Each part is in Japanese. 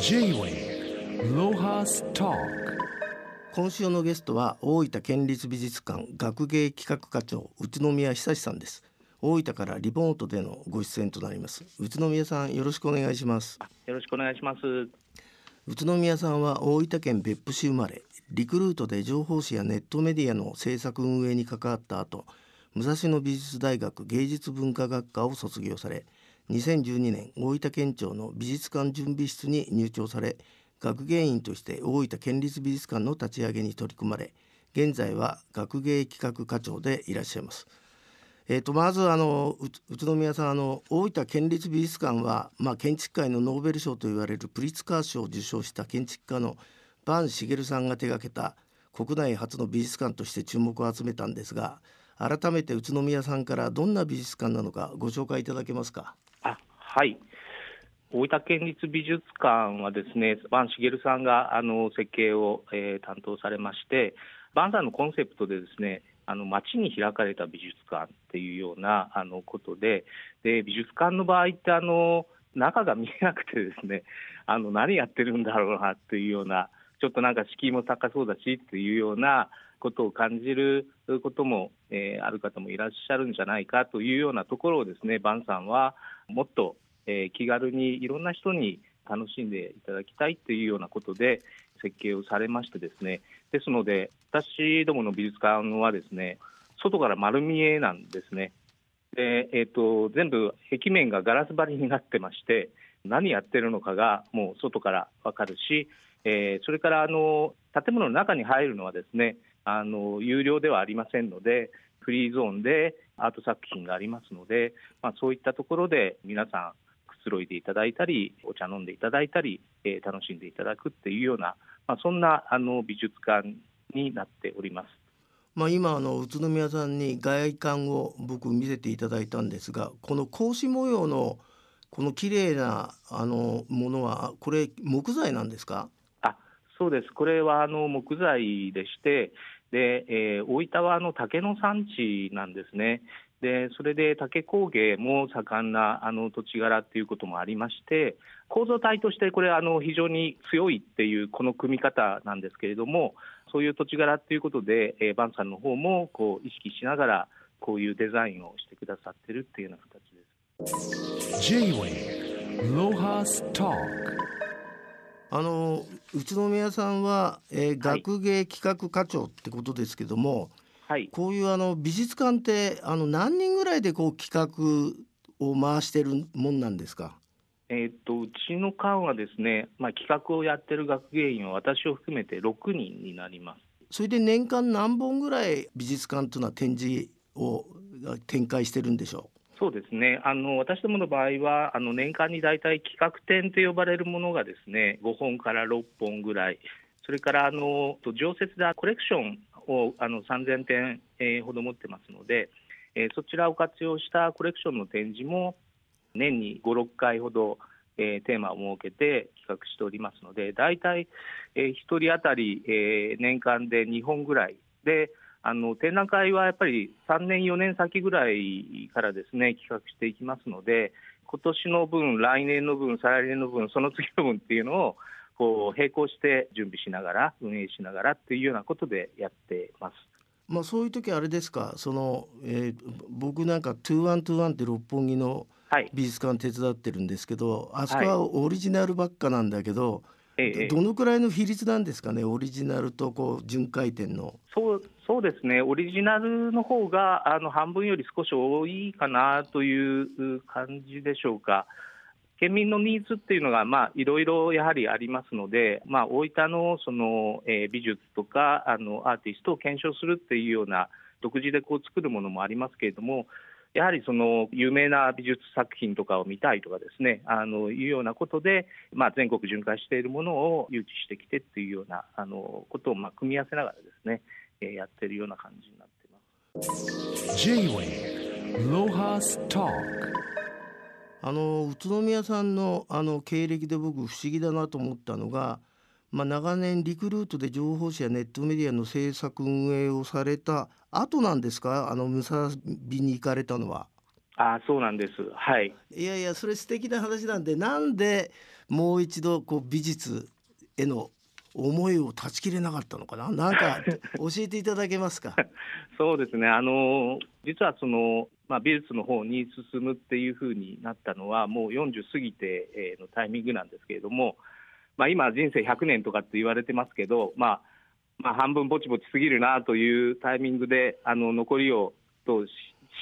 J-Way ロハスタ今週のゲストは大分県立美術館学芸企画課長宇都宮久さんです。大分からリモートでのご出演となります。宇都宮さんよろしくお願いします。よろしくお願いします。宇都宮さんは大分県別府市生まれリクルートで情報誌やネットメディアの制作運営に関わった後武蔵野美術大学芸術文化学科を卒業され2012年大分県庁の美術館準備室に入庁され学芸員として大分県立美術館の立ち上げに取り組まれ現在は学芸企画課長でいらっしゃいます。えーと、まずあの宇都宮さんあの大分県立美術館は、まあ、建築界のノーベル賞と言われるプリツカー賞を受賞した建築家の坂茂さんが手がけた国内初の美術館として注目を集めたんですが改めて宇都宮さんからどんな美術館なのかご紹介いただけますか？はい。大分県立美術館はですね坂茂さんがあの設計を、えー、担当されまして坂さんのコンセプトでですねあの街に開かれた美術館っていうようなあのことでで美術館の場合ってあの中が見えなくてですねあの何やってるんだろうなっていうようなちょっとなんか敷居も高そうだしっていうようなことを感じることも、えー、ある方もいらっしゃるんじゃないかというようなところをですねバンさんはもっと、えー、気軽にいろんな人に楽しんでいただきたいというようなことで設計をされましてですね。ですので私どもの美術館はですね外から丸見えなんですね。で、えーと、全部壁面がガラス張りになってまして何やってるのかがもう外から分かるし、えー、それからあの建物の中に入るのはですねあの有料ではありませんのでフリーゾーンでアート作品がありますので、まあ、そういったところで皆さんつろいでいただいたりお茶飲んでいただいたり、えー、楽しんでいただくっていうような、まあ、そんなあの美術館になっております。まあ、今あの宇都宮さんに外観を僕見せていただいたんですがこの格子模様のこの綺麗なあなものはこれ木材なんですか？あそうですこれはあの木材でしてで、えー、大分はあの竹の産地なんですね。でそれで竹工芸も盛んなあの土地柄っていうこともありまして構造体としてこれあの非常に強いっていうこの組み方なんですけれどもそういう土地柄っていうことで、えー、バンさんの方もこう意識しながらこういうデザインをしてくださってるっていうような形です。J-Way ロハスターあの宇都宮さんは、えー、学芸企画課長ってことですけども、はい、こういうあの美術館ってあの何人ぐらいでこう企画を回してるもんなんですか？えー、っとうちの館はですね、まあ、企画をやってる学芸員は私を含めて6人になります。それで年間何本ぐらい美術館というのは展示を展開してるんでしょう？そうですねあの私どもの場合はあの年間に大体企画展と呼ばれるものがですね5本から6本ぐらいそれからあの常設でコレクションをあの3000点、ほど持ってますので、えー、そちらを活用したコレクションの展示も年に5、6回ほど、えー、テーマを設けて企画しておりますので大体、えー、1人当たり、えー、年間で2本ぐらいであの展覧会はやっぱり3年、4年先ぐらいからですね企画していきますので、今年の分、来年の分、再来年の分、その次の分っていうのをこう並行して準備しながら、運営しながらっていうようなことでやってます。まあ、そういう時あれですか？その、えー、僕なんか「2121」って六本木の美術館手伝ってるんですけど、はい、あそこはオリジナルばっかなんだけど、ええ、どのくらいの比率なんですかね、オリジナルとこう巡回展の。そうそうですね、オリジナルの方があの半分より少し多いかなという感じでしょうか。県民のニーズっていうのが、いろいろやはりありますので、まあ、大分のその、美術とかあのアーティストを検証するっていうような、独自でこう作るものもありますけれども、やはりその有名な美術作品とかを見たいとかですねあのいうようなことで、まあ、全国巡回しているものを誘致してきてっていうようなあのことをまあ組み合わせながらですね、やってるような感じになっています。J-Way ロハスタあの宇都宮さんのあの経歴で僕不思議だなと思ったのがまあ、長年リクルートで情報誌やネットメディアの制作運営をされた後なんですか？あのムサビに行かれたのは。あそうなんです。はい。いやいやそれ素敵な話なんでなんでもう一度こう美術への思いを断ち切れなかったのかな？なんか教えていただけますか？そうですね。あの実はその、まあ、美術の方に進むっていうふうになったのはもう40過ぎてのタイミングなんですけれども、まあ、今人生100年とかって言われてますけど、まあ、まあ半分ぼちぼち過ぎるなというタイミングであの残りをどうし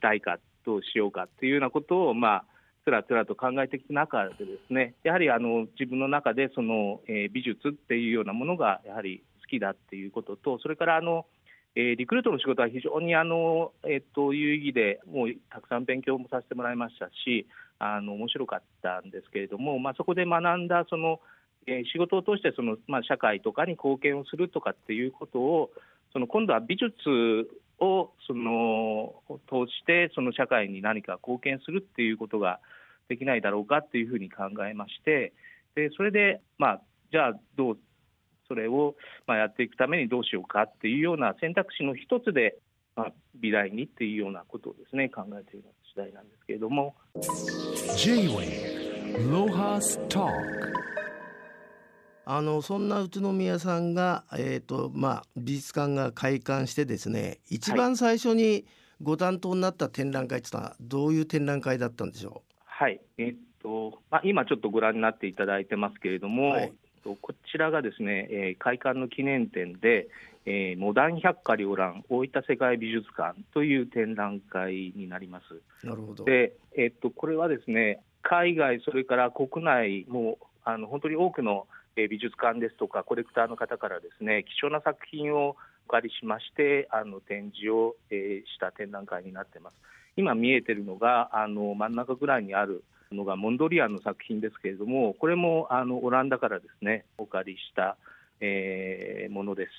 たいかどうしようかっていうようなことをまあつらつらと考えてきた中でですねやはりあの自分の中でその、え、美術っていうようなものがやはり好きだっていうこととそれからあの、え、リクルートの仕事は非常にあの、えー、と有意義でもうたくさん勉強もさせてもらいましたしあの面白かったんですけれども、まあ、そこで学んだその、えー、仕事を通してその、まあ、社会とかに貢献をするとかっていうことをその今度は美術をその通してその社会に何か貢献するっていうことができないだろうかっていうふうに考えましてでそれで、まあ、じゃあどうそれをまあやっていくためにどうしようかっていうような選択肢の一つで、まあ、美大にっていうようなことをですね考えている次第なんですけれども。あのそんな宇都宮さんが、えーとまあ、美術館が開館してですね一番最初にご担当になった展覧会っていうのはどういう展覧会だったんでしょう？はい。えー、っとまあ、今ちょっとご覧になっていただいてますけれども、はい、こちらがですね、えー、開館の記念展で、えー、モダン百花繚乱大分世界美術館という展覧会になります。なるほど。で、えー、っとこれはですね海外、それから国内もあの本当に多くの美術館ですとかコレクターの方からですね貴重な作品をお借りしましてあの展示を、えー、した展覧会になってます。今見えてるのがあの真ん中ぐらいにあるのがモンドリアンの作品ですけれどもこれもあのオランダからですねお借りした、えー、ものです。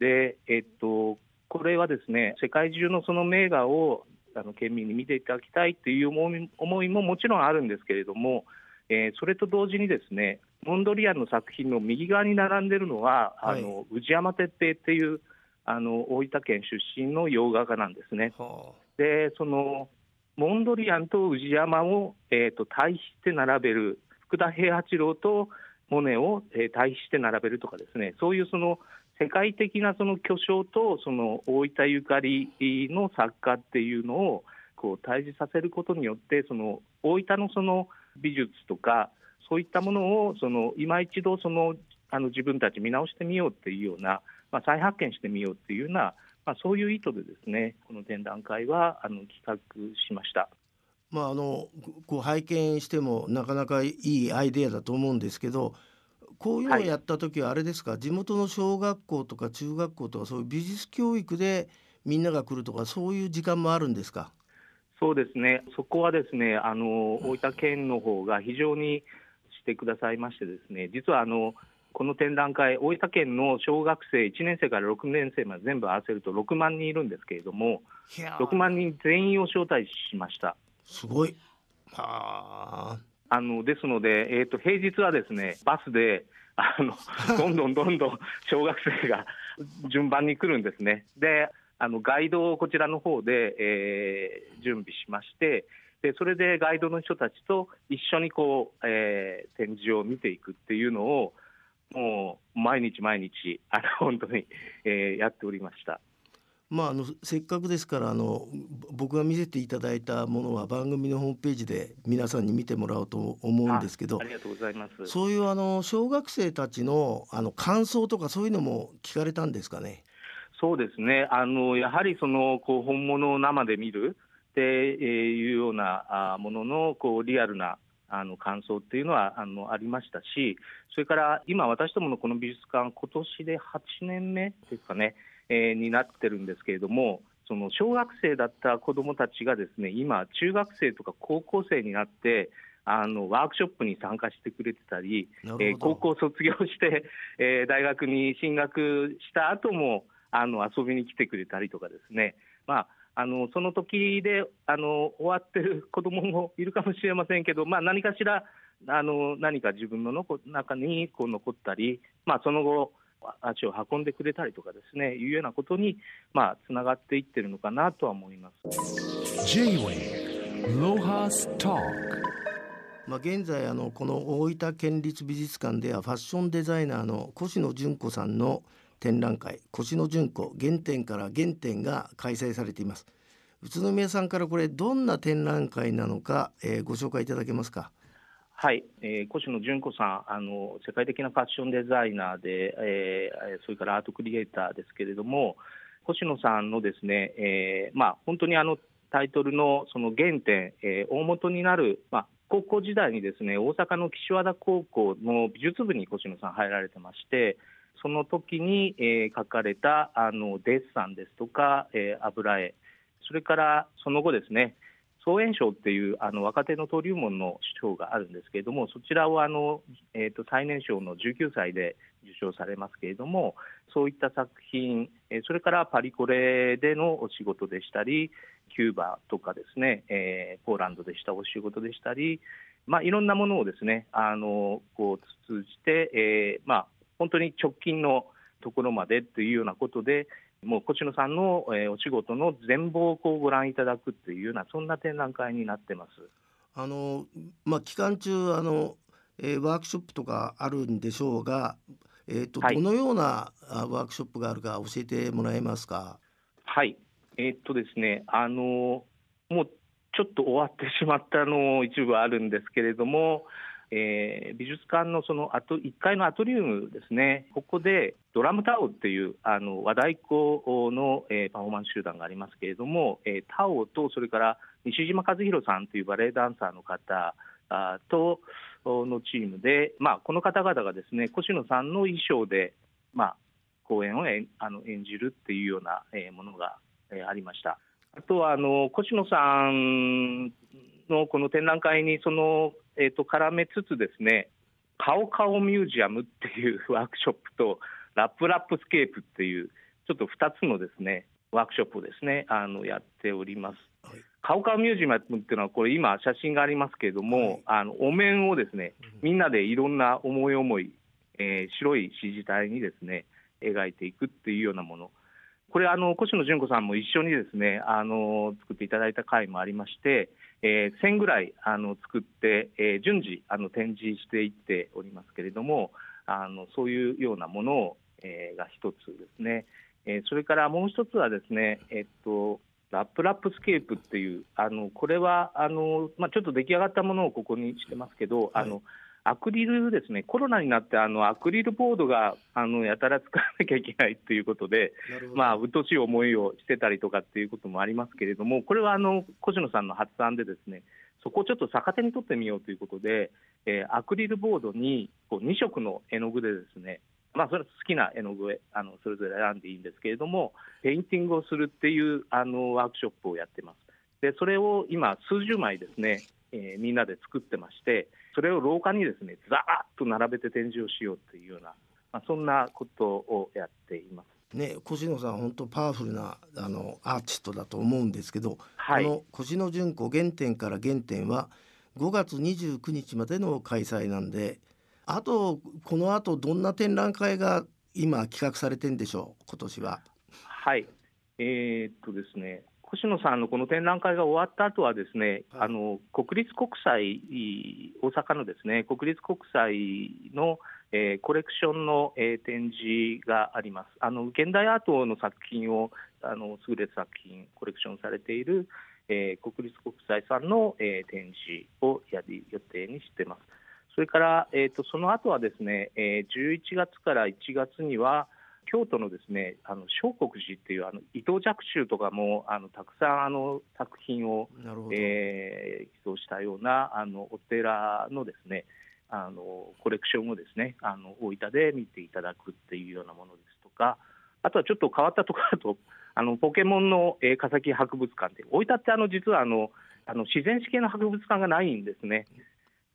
で、えっと、これはですね世界中のその名画をあの県民に見ていただきたいという思いももちろんあるんですけれども、えー、それと同時にですねモンドリアンの作品の右側に並んでいるのは、はい、あの宇治山哲平っていうあの大分県出身の洋画家なんですね。はあでそのモンドリアンと宇治山を、えーと、対比して並べる福田平八郎とモネを、えー、対比して並べるとかですねそういうその世界的なその巨匠とその大分ゆかりの作家っていうのをこう対峙させることによってその大分のその美術とかそういったものをその今一度そのあの自分たち見直してみようっていうような、まあ、再発見してみようっていうようなまあ、そういう意図でですねこの展覧会はあの企画しました。まあ、あのこう拝見してもなかなかいいアイデアだと思うんですけどこういうのをやった時はあれですか、はい、地元の小学校とか中学校とかそういう美術教育でみんなが来るとかそういう時間もあるんですか？そうですね。そこはですねあの大分県の方が非常にしてくださいましてですね実はあのこの展覧会、大分県の小学生1年生から6年生まで全部合わせると6万人いるんですけれども、6万人全員を招待しました。すごいはあのですので、えーと、平日はですねバスであの どんどんどんどん小学生が順番に来るんですね。であのガイドをこちらの方で、えー、準備しましてでそれでガイドの人たちと一緒にこう、えー、展示を見ていくっていうのをもう毎日毎日あの本当に、えー、やっておりました。まあ、あのせっかくですからあの僕が見せていただいたものは番組のホームページで皆さんに見てもらおうと思うんですけどありがとうございます。そういうあの小学生たちのあの感想とかそういうのも聞かれたんですかね？そうですね。あのやはりそのこう本物を生で見るっていうようなもののこうリアルなあの感想っていうのはあのありましたし、それから今、私どものこの美術館、今年で8年目ですかね、えー、になってるんですけれども、その小学生だった子どもたちがですね今、中学生とか高校生になって、あのワークショップに参加してくれてたり、えー、高校卒業して、えー、大学に進学した後もあも遊びに来てくれたりとかですね、まあ、あのその時であの終わってる子どももいるかもしれませんけど、まあ、何かしらあの何か自分のの中にこう残ったり、まあ、その後足を運んでくれたりとかですねいうようなことにまあつながっていってるのかなとは思います。まあ、現在あのこの大分県立美術館ではファッションデザイナーの越野純子さんの展覧会「越野純子原点から原点」が開催されています。宇都宮さんからこれどんな展覧会なのか、えー、ご紹介いただけますか？はい、えー、越野純子さんあの世界的なファッションデザイナーで、えー、それからアートクリエイターですけれども越野さんのですね、えーまあ、本当にあのタイトルのその原点、えー、大元になる、まあ、高校時代にですね大阪の岸和田高校の美術部に越野さん入られてましてその時に、えー、書かれたあのデッサンですとか、えー、油絵それからその後ですね総演賞っていうあの若手の登竜門の賞があるんですけれどもそちらをあの、えーと、最年少の19歳で受賞されますけれどもそういった作品、えー、それからパリコレでのお仕事でしたりキューバとかですね、えー、ポーランドでしたお仕事でしたり、まあ、いろんなものをですねあのこう通じて、えーまあ、本当に直近のところまでというようなことでもう越野さんの、えー、お仕事の全貌をこうご覧いただくというようなそんな展覧会になってます。あのまあ、期間中あの、えー、ワークショップとかあるんでしょうが、えーと、はい、どのようなワークショップがあるか教えてもらえますか？はいえー、っとですねあのもうちょっと終わってしまったの一部あるんですけれども、えー、美術館のそのあと1階のアトリウムですね、ここでドラムタオっていうあの和太鼓の、えー、パフォーマンス集団がありますけれども、えー、タオとそれから西島和弘さんというバレエダンサーの方あとのチームで、まあ、この方々がですね越野さんの衣装で、まあ、公演をえあの演じるっていうような、えー、ものが、えー、ありました。あとはあのコシノさんのこの展覧会にそのえーと、絡めつつですね顔顔ミュージアムっていうワークショップとラップラップスケープっていうちょっと2つのですねワークショップをですねあのやっております。はい、顔顔ミュージアムっていうのはこれ今写真がありますけれども、はい、あのお面をですねみんなでいろんな思い思い、えー、白い支持体にですね描いていくっていうようなもの。これあのコシノジュンコさんも一緒にですねあの作っていただいた回もありましてえー、1000ぐらいあの作って、えー、順次あの展示していっておりますけれどもあのそういうようなものを、えー、が一つですね、えー、それからもう一つはですね、えっとラップラップスケープっていうあのこれはあの、まあ、ちょっと出来上がったものをここにしてますけど、はい、あのアクリルですね、コロナになってあのアクリルボードがあのやたら使わなきゃいけないということで、まあ、うっとうしい思いをしてたりとかっていうこともありますけれども、これはあの越野さんの発案で、ですねそこをちょっと逆手に取ってみようということで、えー、アクリルボードにこう2色の絵の具でですね、まあ、それは好きな絵の具あのそれぞれ選んでいいんですけれども、ペインティングをするっていうあのワークショップをやってます。でそれを今、数十枚ですね、えー、みんなで作ってまして、それを廊下にですねざーっと並べて展示をしようというような、まあ、そんなことをやっています。ね、越野さん本当パワフルなあのアーティストだと思うんですけど、はい、この越野純子原点から原点は5月29日までの開催なんであとこのあとどんな展覧会が今企画されてんでしょう今年は。はいえー、っとですね星野さんのこの展覧会が終わった後はですね、はい、あの国立国際大阪のですね国立国際の、えー、コレクションの、えー、展示があります。あの現代アートの作品をあの優れた作品コレクションされている、えー、国立国際さんの、えー、展示をやる予定にしています。それから、えーと、その後はですね、えー、11月から1月には、京都のですねあの聖国寺っていうあの伊藤若冲とかもあのたくさんあの作品を、えー、寄贈したようなあのお寺のですねあのコレクションをですねあの大分で見ていただくっていうようなものですとかあとはちょっと変わったところだと あのポケモンの、えー、化石博物館で大分ってあの実はあのあの自然史系の博物館がないんですね。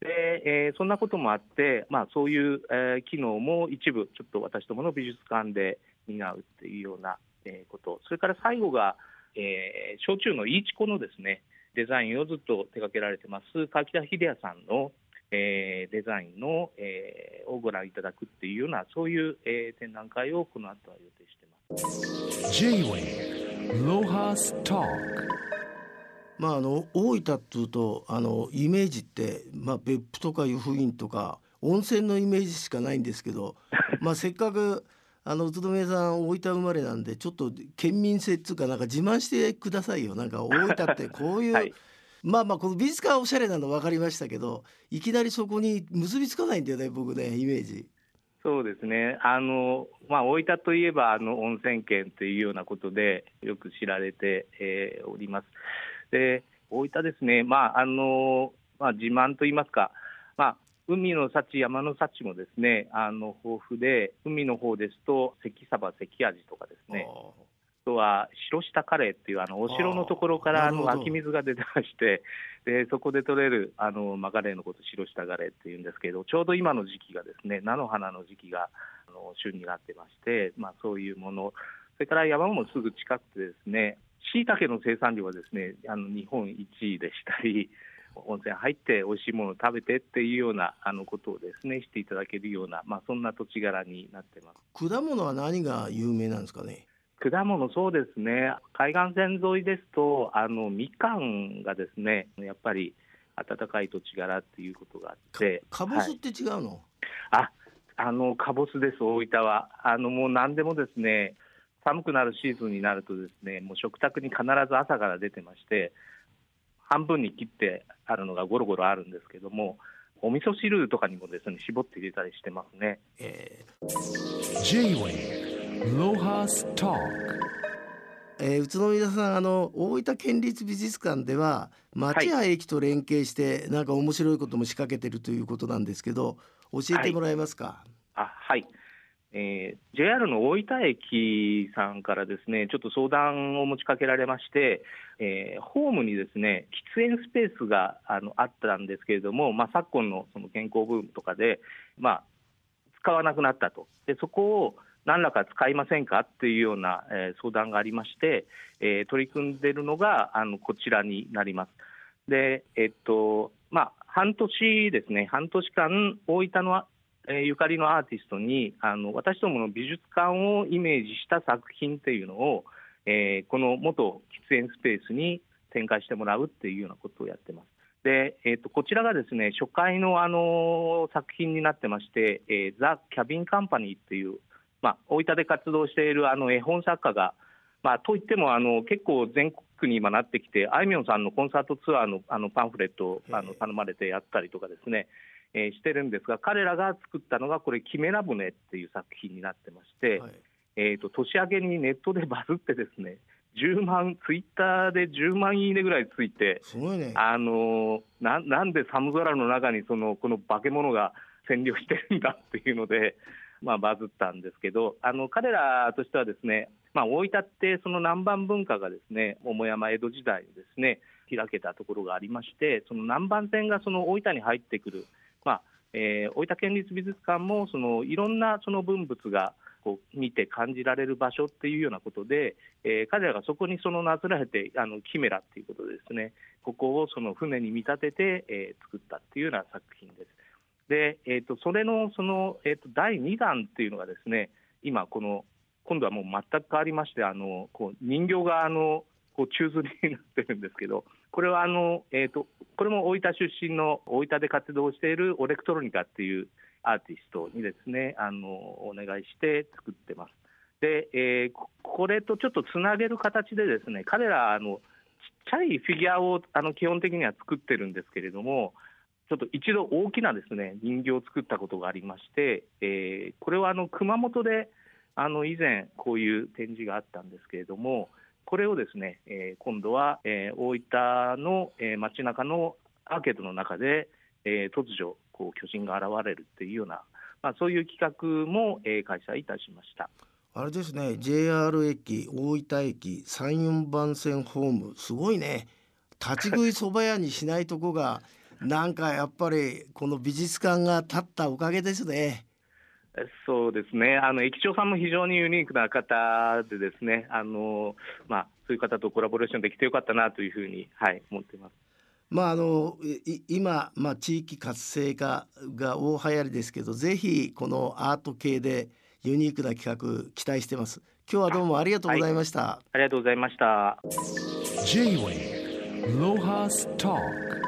でえー、そんなこともあって、まあ、そういう、えー、機能も一部、ちょっと私どもの美術館で担うっていうような、えー、こと、それから最後が、えー、焼酎のイーチコのですねデザインをずっと手掛けられてます、柿田秀也さんの、えー、デザインの、えー、をご覧いただくっていうような、そういう、えー、展覧会をこの後は予定してます。まああの大分っていうとあのイメージってまあ別府とか湯布院とか温泉のイメージしかないんですけど、まあせっかくあの宇都宮さん大分生まれなんでちょっと県民性っていうかなんか自慢してくださいよなんか大分って こういう、はいまあまあこの美術館はおしゃれなの分かりましたけどいきなりそこに結びつかないんだよね僕ねイメージ。そうですね。あの、まあ、大分といえば、あの、温泉県というようなことで、よく知られて、えーおります。で、大分ですね、まあ、あの、まあ、自慢といいますか、まあ、海の幸、山の幸もですね、あの、豊富で、海の方ですと、関サバ、関味とかですね、あとは白下カレーっていうあのお城のところからあの湧き水が出てまして、でそこで取れるあのマカレーのこと、白下カレーっていうんですけど、ちょうど今の時期がですね菜の花の時期があの旬になってまして、まあ、そういうもの、それから山もすぐ近くてですね、しいたけの生産量はですねあの日本一位でしたり、温泉入って美味しいものを食べてっていうようなあのことをですねしていただけるような、まあ、そんな土地柄になってます。果物は何が有名なんですかね？果物、そうですね、海岸線沿いですと、あのみかんがですね、やっぱり暖かい土地柄っていうことがあって、はいかぼすって違うの？ああのかぼすです、大分は。あのもう何でもですね、寒くなるシーズンになると、ですねもう食卓に必ず朝から出てまして、半分に切ってあるのがゴロゴロあるんですけども、お味噌汁とかにもですね絞って入れたりしてますね。え J-Way ーえー宇都宮さんあの大分県立美術館では町や駅と連携して、なんか面白いことも仕掛けてるということなんですけど教えてもらえますか？あはい、えー JR の大分駅さんからですねちょっと相談を持ちかけられまして、えーホームにですね喫煙スペースがあのあったんですけれども、まあ、昨今のその健康ブームとかで、まあ、使わなくなったと、でそこを何らか使いませんか？っていうような、えー相談がありまして、え取り組んでいるのがあのこちらになります。でえっとまあ、半年ですね、半年間、大分のえーゆかりのアーティストにあの私どもの美術館をイメージした作品っていうのを、えーこの元喫煙スペースに展開してもらうっていうようなことをやってます。で、えー、とこちらがですね初回の、あの作品になってまして、えーザ・キャビン・カンパニーっていう、まあ、大分で活動しているあの絵本作家が、まあ、といってもあの結構全国に今なってきて、あいみょんさんのコンサートツアーのあのパンフレットをあの頼まれてやったりとかですね、えーしてるんですが、彼らが作ったのが、これ、キメラ船っていう作品になってまして、はいえー、と年明けにネットでバズってですね、10万、ツイッターで10万いいねぐらいついて、すごいね。あのーななんで寒空の中にそのこの化け物が占領してるんだっていうので、まあ、バズったんですけど、あの彼らとしてはですね、まあ、大分ってその南蛮文化がですね桃山江戸時代にですね開けたところがありまして、その南蛮船がその大分に入ってくる、まあえー大分県立美術館もそのいろんなその文物がこう見て感じられる場所っていうようなことで、えー彼らがそこにそのなぞらえてあのキメラっていうことですねここをその船に見立てて、えー作ったっていうような作品です。で、えー、とそれのその、えー、と第2弾っていうのがですね今この今度はもう全く変わりましてあのこう人形があのこう宙吊りになってるんですけどこれはあの、えー、とこれも大分出身の大分で活動しているオレクトロニカっていうアーティストにですねあのお願いして作ってます。で、えーこれとちょっとつなげる形でですね彼らあのちっちゃいフィギュアをあの基本的には作ってるんですけれどもちょっと一度大きなですね人形を作ったことがありまして、えーこれはあの熊本であの以前こういう展示があったんですけれどもこれをですね、えー今度は、えー大分の、えー街中のアーケードの中で、えー突如こう巨人が現れるっていうような、まあ、そういう企画も、えー開催いたしました。あれですね JR 駅大分駅34番線ホームすごいね立ち食いそば屋にしないとこがなんかやっぱりこの美術館が建ったおかげですね。そうですね、あの駅長さんも非常にユニークな方で、ですねあの、まあ、そういう方とコラボレーションできてよかったなというふうに、はい、思っています。まああのい今、まあ、地域活性化が大流行りですけどぜひこのアート系でユニークな企画期待してます。今日はどうもありがとうございました。ありがとうございました。J-Way ロハス Talk